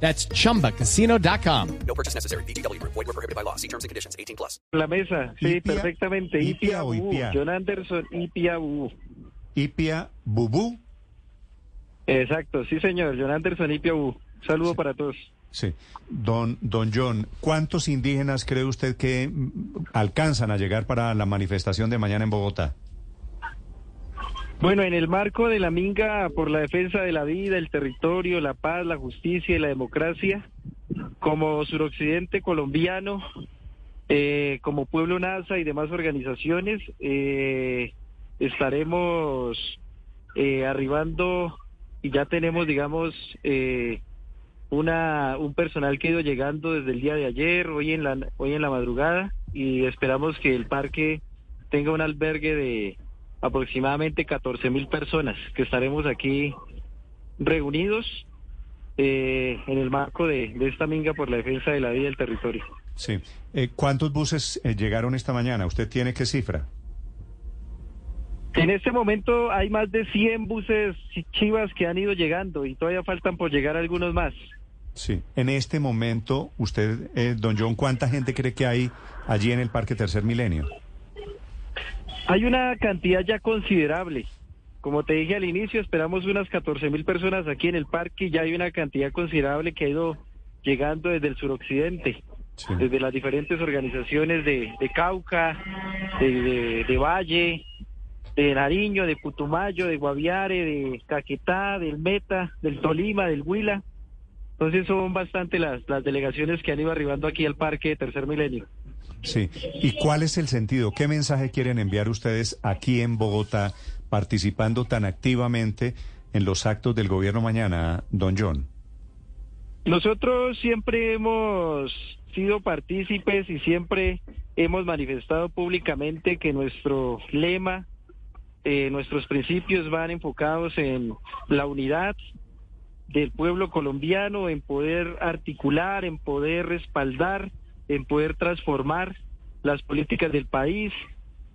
That's chumbacasino.com. No purchase necessary. BGW. Void were prohibited by law. See terms and conditions. 18 plus. La mesa, sí, Ipia- perfectamente. Ipia Ipia. Ipia. John Anderson, Ipia Bubú. Ipia Bubú. Exacto, sí señor, John Anderson, Ipia Bubú. Saludo para todos. Sí. Don, don John, ¿cuántos indígenas cree usted que mm, alcanzan a llegar para la manifestación de mañana en Bogotá? Bueno, en el marco de la Minga por la defensa de la vida, el territorio, la paz, la justicia y la democracia, como suroccidente colombiano, eh, como Pueblo NASA y demás organizaciones, eh, estaremos eh, arribando y ya tenemos, digamos, eh, una un personal que ha ido llegando desde el día de ayer, hoy en la hoy en la madrugada y esperamos que el parque tenga un albergue de aproximadamente 14 mil personas que estaremos aquí reunidos eh, en el marco de, de esta minga por la defensa de la vida y el territorio. Sí. Eh, ¿Cuántos buses eh, llegaron esta mañana? ¿Usted tiene qué cifra? En este momento hay más de 100 buses chivas que han ido llegando y todavía faltan por llegar algunos más. Sí. En este momento, usted, eh, don John, ¿cuánta gente cree que hay allí en el Parque Tercer Milenio? Hay una cantidad ya considerable. Como te dije al inicio, esperamos unas 14 mil personas aquí en el parque y ya hay una cantidad considerable que ha ido llegando desde el suroccidente, Sí. desde las diferentes organizaciones de, de Cauca, de, de- de Valle, de Nariño, de Putumayo, de Guaviare, de Caquetá, del Meta, del Tolima, del Huila. Entonces son bastante las, las delegaciones que han ido arribando aquí al parque de Tercer Milenio. Sí. ¿Y cuál es el sentido? ¿Qué mensaje quieren enviar ustedes aquí en Bogotá participando tan activamente en los actos del gobierno mañana, don John? Nosotros siempre hemos sido partícipes y siempre hemos manifestado públicamente que nuestro lema, eh, nuestros principios van enfocados en la unidad del pueblo colombiano, en poder articular, en poder respaldar, en poder transformar las políticas del país,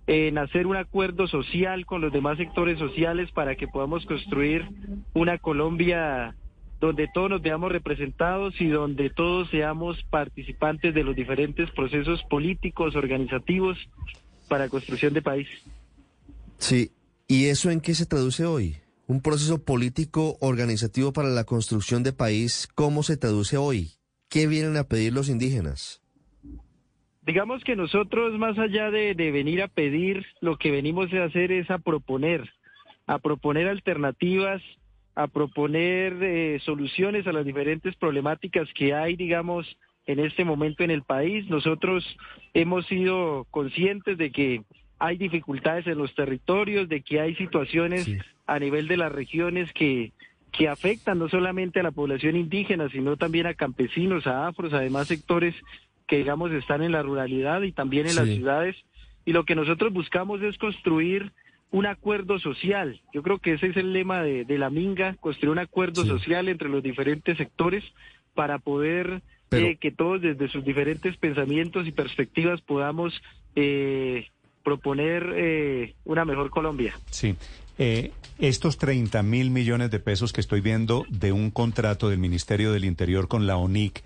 en hacer un acuerdo social con los demás sectores sociales para que podamos construir una Colombia donde todos nos veamos representados y donde todos seamos participantes de los diferentes procesos políticos, organizativos para construcción de país. Sí, ¿y eso en qué se traduce hoy? Un proceso político organizativo para la construcción de país, ¿cómo se traduce hoy? ¿Qué vienen a pedir los indígenas? Digamos que nosotros, más allá de, de venir a pedir, lo que venimos a hacer es a proponer, a proponer alternativas, a proponer eh, soluciones a las diferentes problemáticas que hay, digamos, en este momento en el país. Nosotros hemos sido conscientes de que hay dificultades en los territorios, de que hay situaciones Sí. a nivel de las regiones que, que afectan no solamente a la población indígena, sino también a campesinos, a afros, a demás sectores que digamos están en la ruralidad y también en las ciudades. Y lo que nosotros buscamos es construir un acuerdo social. Yo creo que ese es el lema de, de la Minga, construir un acuerdo Sí. social entre los diferentes sectores para poder Pero- eh, que todos desde sus diferentes pensamientos y perspectivas podamos eh, proponer eh, una mejor Colombia. Sí. Eh, estos 30 mil millones de pesos que estoy viendo de un contrato del Ministerio del Interior con la ONIC,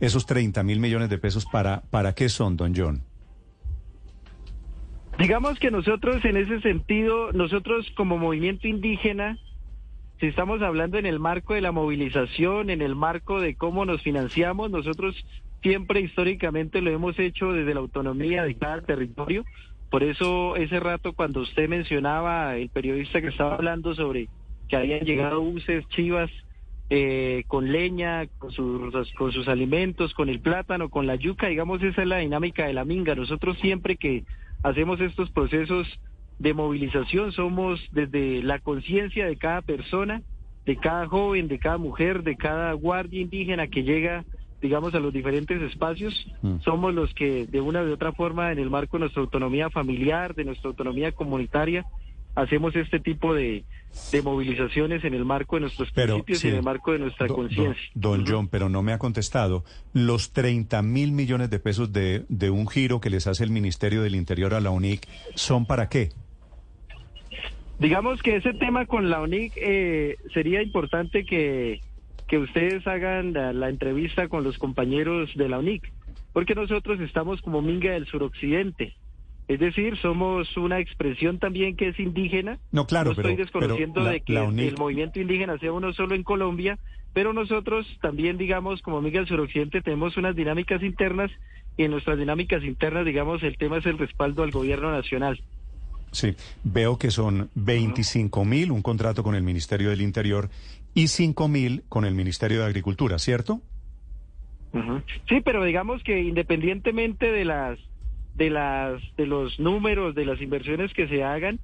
esos 30 mil millones de pesos, ¿para, ¿para qué son, don John? Digamos que nosotros en ese sentido, nosotros como movimiento indígena, si estamos hablando en el marco de la movilización, en el marco de cómo nos financiamos, nosotros siempre históricamente lo hemos hecho desde la autonomía de cada territorio. Por eso ese rato cuando usted mencionaba, el periodista que estaba hablando sobre que habían llegado buses, chivas, eh, con leña, con sus, con sus alimentos, con el plátano, con la yuca, digamos, esa es la dinámica de la minga. Nosotros siempre que hacemos estos procesos de movilización somos desde la conciencia de cada persona, de cada joven, de cada mujer, de cada guardia indígena que llega digamos, a los diferentes espacios, Mm. somos los que de una u otra forma, en el marco de nuestra autonomía familiar, de nuestra autonomía comunitaria, hacemos este tipo de, de movilizaciones en el marco de nuestros Pero, principios sí. y en el marco de nuestra conciencia. Don John, pero no me ha contestado. Los 30 mil millones de pesos de, de un giro que les hace el Ministerio del Interior a la UNIC, ¿son para qué? Digamos que ese tema con la ONIC eh, sería importante que, que ustedes hagan la, la entrevista con los compañeros de la ONIC, porque nosotros estamos como Minga del suroccidente. Es decir, somos una expresión también que es indígena. No, claro, no estoy pero- desconociendo pero la- de que el movimiento indígena sea uno solo en Colombia, pero nosotros también, digamos, como Minga del suroccidente, tenemos unas dinámicas internas y en nuestras dinámicas internas, digamos, el tema es el respaldo al gobierno nacional. Sí, veo que son 25 mil, un contrato con el Ministerio del Interior, y 5 mil con el Ministerio de Agricultura, ¿cierto? Sí, pero digamos que independientemente de las de las de los números de las inversiones que se hagan,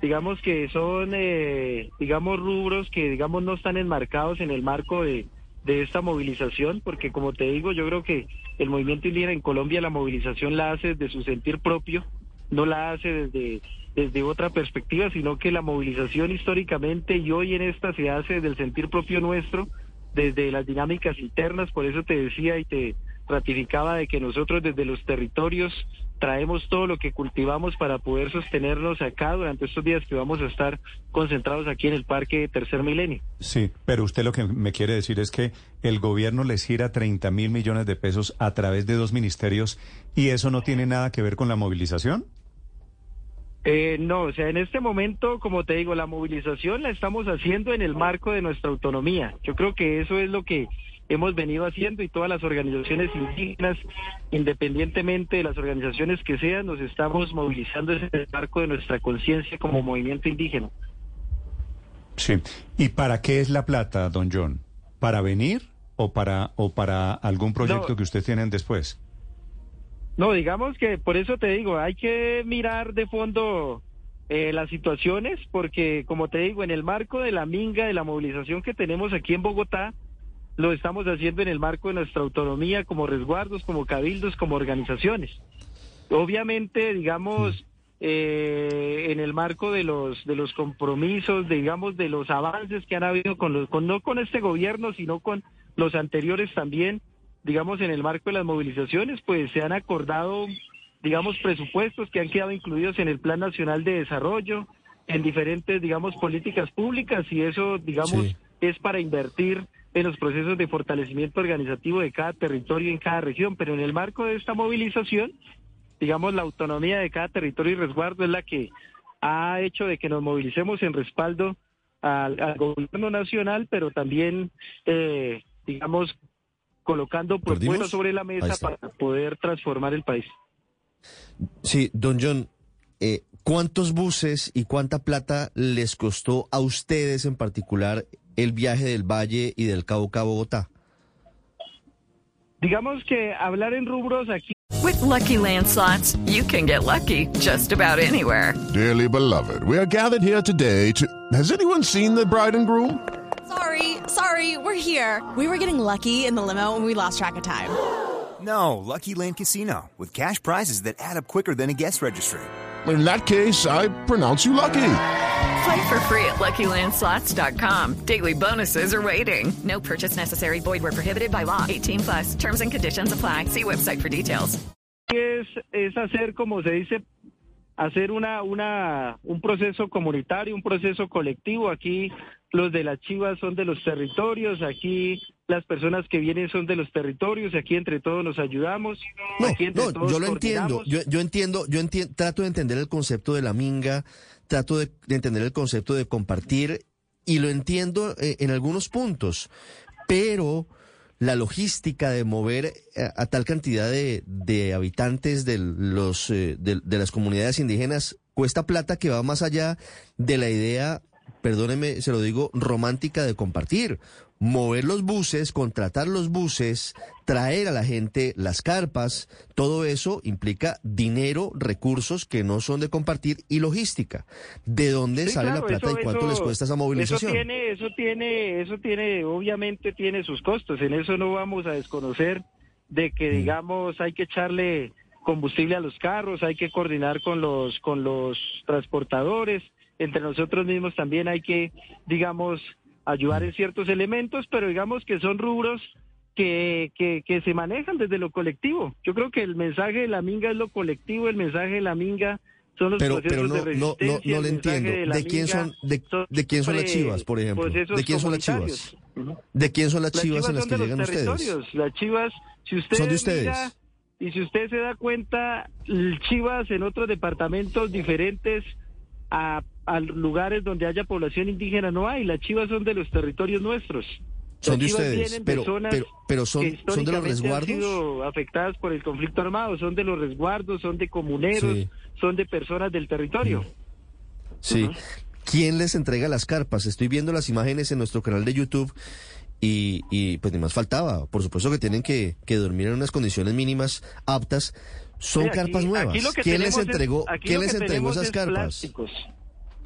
digamos que son eh, digamos rubros que digamos no están enmarcados en el marco de de esta movilización, porque como te digo, yo creo que el movimiento indígena en Colombia la movilización la hace desde su sentir propio, no la hace desde desde otra perspectiva, sino que la movilización históricamente y hoy en esta se hace desde el sentir propio nuestro, desde las dinámicas internas, por eso te decía y te ratificaba de que nosotros desde los territorios traemos todo lo que cultivamos para poder sostenernos acá durante estos días que vamos a estar concentrados aquí en el Parque Tercer Milenio. Sí, pero usted lo que me quiere decir es que el gobierno les gira 30 mil millones de pesos a través de dos ministerios y eso no tiene nada que ver con la movilización. Eh, no, o sea, en este momento, como te digo, la movilización la estamos haciendo en el marco de nuestra autonomía. Yo creo que eso es lo que hemos venido haciendo y todas las organizaciones indígenas, independientemente de las organizaciones que sean, nos estamos movilizando en el marco de nuestra conciencia como movimiento indígena. Sí. ¿Y para qué es la plata, don John? ¿Para venir o para, o para algún proyecto No. que ustedes tienen después? No, digamos que por eso te digo, hay que mirar de fondo eh, las situaciones, porque como te digo, en el marco de la minga, de la movilización que tenemos aquí en Bogotá, lo estamos haciendo en el marco de nuestra autonomía como resguardos, como cabildos, como organizaciones. Obviamente, digamos, eh, en el marco de los de los compromisos, digamos, de los avances que han habido con los, con, no con este gobierno, sino con los anteriores también, digamos, en el marco de las movilizaciones, pues se han acordado, digamos, presupuestos que han quedado incluidos en el Plan Nacional de Desarrollo, en diferentes, digamos, políticas públicas y eso, digamos, Sí. es para invertir en los procesos de fortalecimiento organizativo de cada territorio en cada región, pero en el marco de esta movilización, digamos, la autonomía de cada territorio y resguardo es la que ha hecho de que nos movilicemos en respaldo al, al gobierno nacional, pero también, eh, digamos, colocando propuestas sobre la mesa para poder transformar el país. Sí, don John, eh, ¿cuántos buses y cuánta plata les costó a ustedes en particular el viaje del Valle y del Cauca a Bogotá? Digamos que hablar en rubros aquí With Lucky Land slots, you can get lucky just about anywhere. Dearly beloved, we are gathered here today to. Has anyone seen the bride and groom? Sorry, sorry, we're here. We were getting lucky in the limo and we lost track of time. No, Lucky Land Casino, with cash prizes that add up quicker than a guest registry. In that case, I pronounce you lucky. Play for free at LuckyLandSlots.com. Daily bonuses are waiting. No purchase necessary. Void where prohibited by law. 18 plus. Terms and conditions apply. See website for details. es, es hacer, como se dice, hacer una, una, un proceso comunitario, un proceso colectivo. Aquí los de las chivas son de los territorios, aquí las personas que vienen son de los territorios, aquí entre todos nos ayudamos. No, aquí entre no, todos yo lo entiendo. Yo, yo entiendo, yo enti- trato de entender el concepto de la minga, trato de, de entender el concepto de compartir y lo entiendo eh, en algunos puntos, pero la logística de mover eh, a, tal cantidad de, de habitantes de, los, eh, de, de las comunidades indígenas cuesta plata que va más allá de la idea perdóneme, se lo digo, romántica de compartir. Mover los buses, contratar los buses, traer a la gente las carpas, todo eso implica dinero, recursos que no son de compartir y logística. ¿De dónde Sí, sale claro, la plata eso- y cuánto eso- les cuesta esa movilización? Eso tiene, eso tiene, eso tiene, obviamente tiene sus costos. En eso no vamos a desconocer de Mm. que, digamos, hay que echarle combustible a los carros, hay que coordinar con los, con los transportadores. Entre nosotros mismos también hay que, digamos, ayudar en ciertos elementos, pero digamos que son rubros que, que, que se manejan desde lo colectivo. Yo creo que el mensaje de la minga es lo colectivo, el mensaje de la minga son los Pero, procesos pero no, de no, no, resistencia, no le entiendo. la ¿De quién son, de, de quién son las chivas, por ejemplo? ¿De quién son las chivas? ¿De quién son las Las chivas en las son que de llegan ustedes? Las chivas, si usted Son de ustedes. mira y si usted se da cuenta, chivas en otros departamentos diferentes a, a lugares donde haya población indígena no hay. Las chivas son de los territorios nuestros. Son de ustedes, de pero, son, son de los han resguardos. sido afectadas por el conflicto armado, son de los resguardos, son de comuneros, Sí. son de personas del territorio. Sí. ¿Quién les entrega las carpas? Estoy viendo las imágenes en nuestro canal de YouTube y, y pues ni más faltaba. Por supuesto que tienen que, que dormir en unas condiciones mínimas aptas. Son aquí- carpas nuevas. ¿Quién les es- entregó, ¿quién les entregó esas es carpas? plásticos.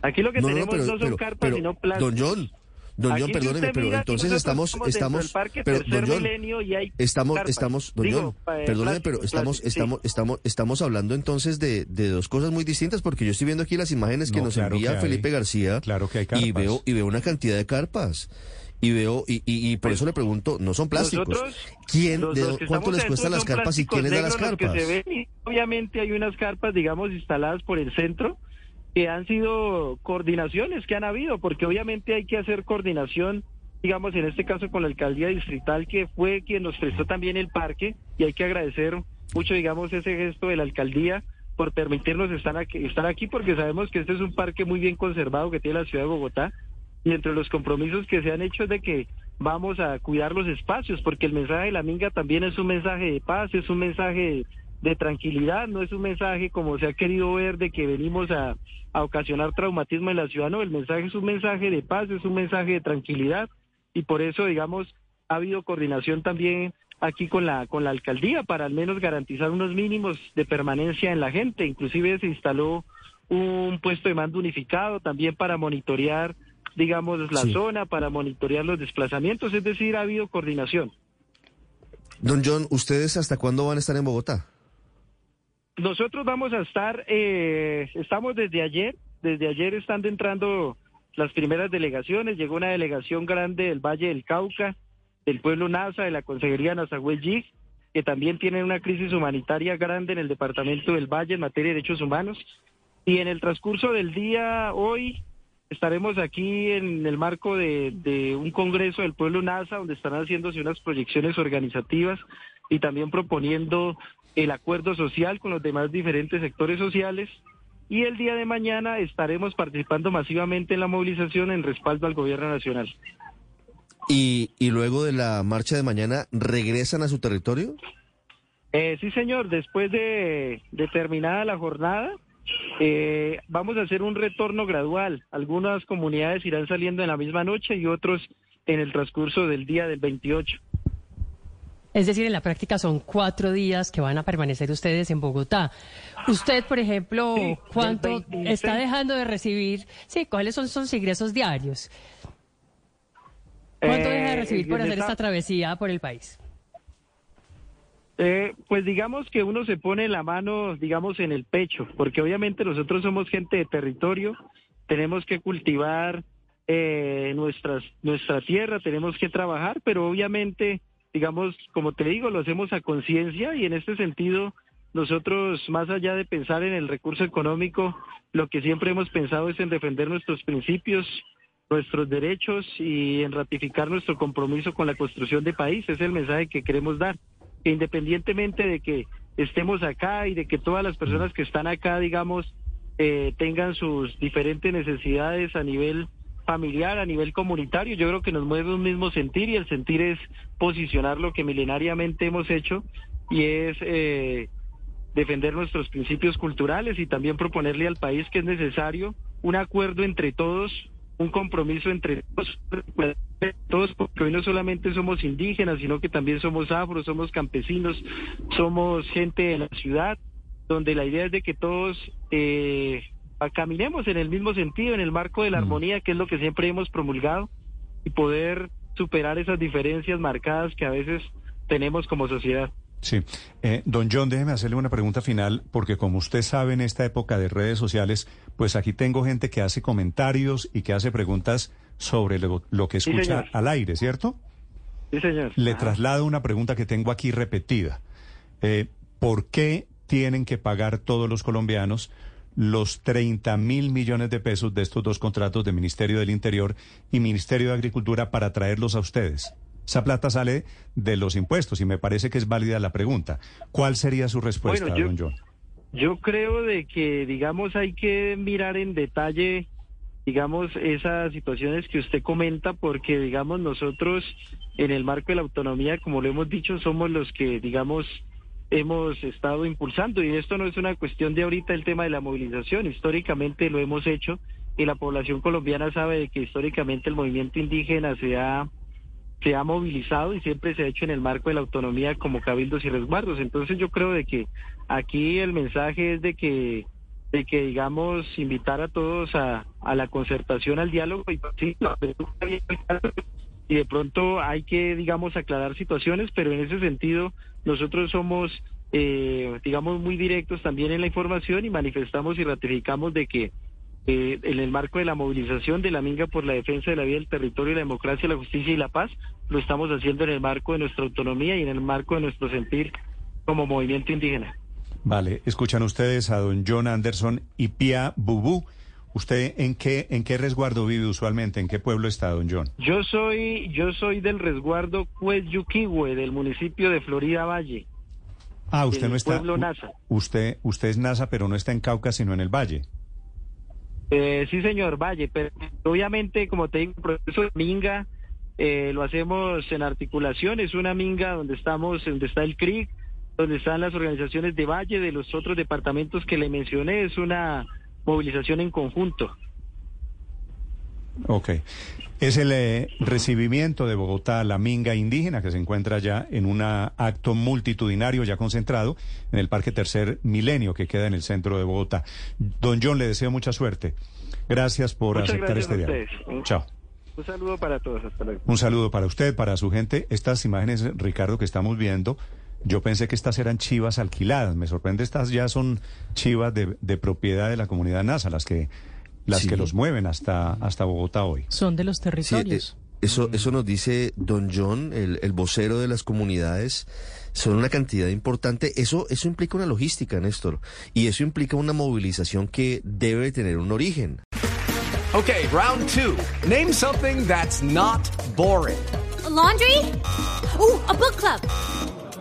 Aquí lo que No, no, tenemos pero- no son pero- carpas, pero, sino plásticos. Don John, Don Aquí John, si perdóneme, pero entonces estamos, estamos pero Don John, Milenio y hay estamos, carpas. estamos, Don Digo, John, eh, perdóneme, pero estamos, sí. estamos, estamos, estamos hablando entonces de, de dos cosas muy distintas, porque yo estoy viendo aquí las imágenes que No, nos claro envía que hay. Felipe García, Claro que hay y carpas. veo, y veo una cantidad de carpas. Y veo, y, y, y por eso le pregunto, no son plásticos. Nosotros, ¿Quién, los- cuánto les cuestan las carpas y quién les da las negros los que carpas? se ven, y obviamente hay unas carpas, digamos, instaladas por el centro que han sido coordinaciones que han habido, porque obviamente hay que hacer coordinación, digamos, en este caso con la alcaldía distrital, que fue quien nos prestó también el parque, y hay que agradecer mucho, digamos, ese gesto de la alcaldía por permitirnos estar aquí, estar aquí, porque sabemos que este es un parque muy bien conservado que tiene la ciudad de Bogotá, y entre los compromisos que se han hecho es de que vamos a cuidar los espacios, porque el mensaje de la Minga también es un mensaje de paz, es un mensaje de, de tranquilidad, no es un mensaje como se ha querido ver de que venimos a, a ocasionar traumatismo en la ciudad, no, el mensaje es un mensaje de paz, es un mensaje de tranquilidad y por eso, digamos, ha habido coordinación también aquí con la con la alcaldía para al menos garantizar unos mínimos de permanencia en la gente, inclusive se instaló un puesto de mando unificado también para monitorear digamos la Sí. zona para monitorear los desplazamientos, es decir, ha habido coordinación. Don John, ¿ustedes hasta cuándo van a estar en Bogotá? Nosotros vamos a estar, eh, estamos desde ayer, desde ayer están entrando las primeras delegaciones, llegó una delegación grande del Valle del Cauca, del pueblo Nasa, de la Consejería Nazahuel que también tienen una crisis humanitaria grande en el departamento del Valle en materia de derechos humanos. Y en el transcurso del día hoy estaremos aquí en el marco de, un congreso del pueblo NASA, donde estarán haciéndose unas proyecciones organizativas y también proponiendo el acuerdo social con los demás diferentes sectores sociales. Y el día de mañana estaremos participando masivamente en la movilización en respaldo al gobierno nacional. Y, y luego de la marcha de mañana, ¿regresan a su territorio? Eh, sí, señor, después de, de terminada la jornada, eh, vamos a hacer un retorno gradual. Algunas comunidades irán saliendo en la misma noche y otros en el transcurso del día del 28. Es decir, en la práctica son cuatro días que van a permanecer ustedes en Bogotá. Usted, por ejemplo, Sí, ¿cuánto 26. está dejando de recibir? Sí, ¿cuáles son sus ingresos diarios? ¿Cuánto Eh, deja de recibir por hacer esta- esta travesía por el país? Eh, pues digamos que uno se pone la mano, digamos, en el pecho, porque obviamente nosotros somos gente de territorio, tenemos que cultivar eh, nuestras, nuestra tierra, tenemos que trabajar, pero obviamente, digamos, como te digo, lo hacemos a conciencia y en este sentido, nosotros, más allá de pensar en el recurso económico, lo que siempre hemos pensado es en defender nuestros principios, nuestros derechos y en ratificar nuestro compromiso con la construcción de país. Es el mensaje que queremos dar que independientemente de que estemos acá y de que todas las personas que están acá, digamos, eh, tengan sus diferentes necesidades a nivel familiar, a nivel comunitario, yo creo que nos mueve un mismo sentir y el sentir es posicionar lo que milenariamente hemos hecho y es eh, defender nuestros principios culturales y también proponerle al país que es necesario un acuerdo entre todos un compromiso entre todos, porque hoy no solamente somos indígenas, sino que también somos afros, somos campesinos, somos gente de la ciudad, donde la idea es de que todos eh, caminemos en el mismo sentido, en el marco de la armonía, que es lo que siempre hemos promulgado, y poder superar esas diferencias marcadas que a veces tenemos como sociedad. Sí. Eh, don John, déjeme hacerle una pregunta final, porque como usted sabe, en esta época de redes sociales, pues aquí tengo gente que hace comentarios y que hace preguntas sobre lo, que escucha al aire, ¿cierto? Sí, señor. Le traslado una pregunta que tengo aquí repetida. Eh, ¿Por qué tienen que pagar todos los colombianos los 30 mil millones de pesos de estos dos contratos de Ministerio del Interior y Ministerio de Agricultura para traerlos a ustedes? Esa plata sale de los impuestos y me parece que es válida la pregunta. ¿Cuál sería su respuesta, don John? Yo creo de que, digamos, hay que mirar en detalle, digamos, esas situaciones que usted comenta, porque, digamos, nosotros en el marco de la autonomía, como lo hemos dicho, somos los que, digamos, hemos estado impulsando y esto no es una cuestión de ahorita el tema de la movilización, históricamente lo hemos hecho y la población colombiana sabe de que históricamente el movimiento indígena se ha se ha movilizado y siempre se ha hecho en el marco de la autonomía como cabildos y resguardos. Entonces yo creo de que aquí el mensaje es de que de que digamos invitar a todos a, a la concertación, al diálogo y sí, y de pronto hay que digamos aclarar situaciones, pero en ese sentido nosotros somos eh, digamos muy directos también en la información y manifestamos y ratificamos de que eh, en el marco de la movilización de la Minga por la defensa de la vida del territorio, la democracia, la justicia y la paz, lo estamos haciendo en el marco de nuestra autonomía y en el marco de nuestro sentir como movimiento indígena. Vale, escuchan ustedes a don John Anderson y Pia Bubú. ¿Usted en qué en qué resguardo vive usualmente? ¿En qué pueblo está, don John? Yo soy yo soy del resguardo Cueyuquihue, del municipio de Florida Valle. Ah, usted no está. Pueblo NASA. Usted usted es NASA, pero no está en Cauca, sino en el Valle. Eh, sí, señor, Valle, pero obviamente, como te digo, el proceso de minga eh, lo hacemos en articulación, es una minga donde estamos, donde está el CRIC, donde están las organizaciones de Valle, de los otros departamentos que le mencioné, es una movilización en conjunto. Ok. Es el eh, recibimiento de Bogotá a la minga indígena que se encuentra ya en un acto multitudinario ya concentrado en el Parque Tercer Milenio que queda en el centro de Bogotá. Don John, le deseo mucha suerte. Gracias por aceptar este diálogo. Chao. Un saludo para todos. Un saludo para usted, para su gente. Estas imágenes, Ricardo, que estamos viendo, yo pensé que estas eran chivas alquiladas. Me sorprende, estas ya son chivas de, de propiedad de la comunidad NASA, las que las que los mueven hasta, hasta Bogotá hoy. Son de los territorios. Eh, eso, eso nos dice don John, el, el, vocero de las comunidades. Son una cantidad importante. Eso, eso implica una logística, Néstor. Y eso implica una movilización que debe tener un origen. Ok, round two. Name something that's not boring. laundry? Uh, a book club.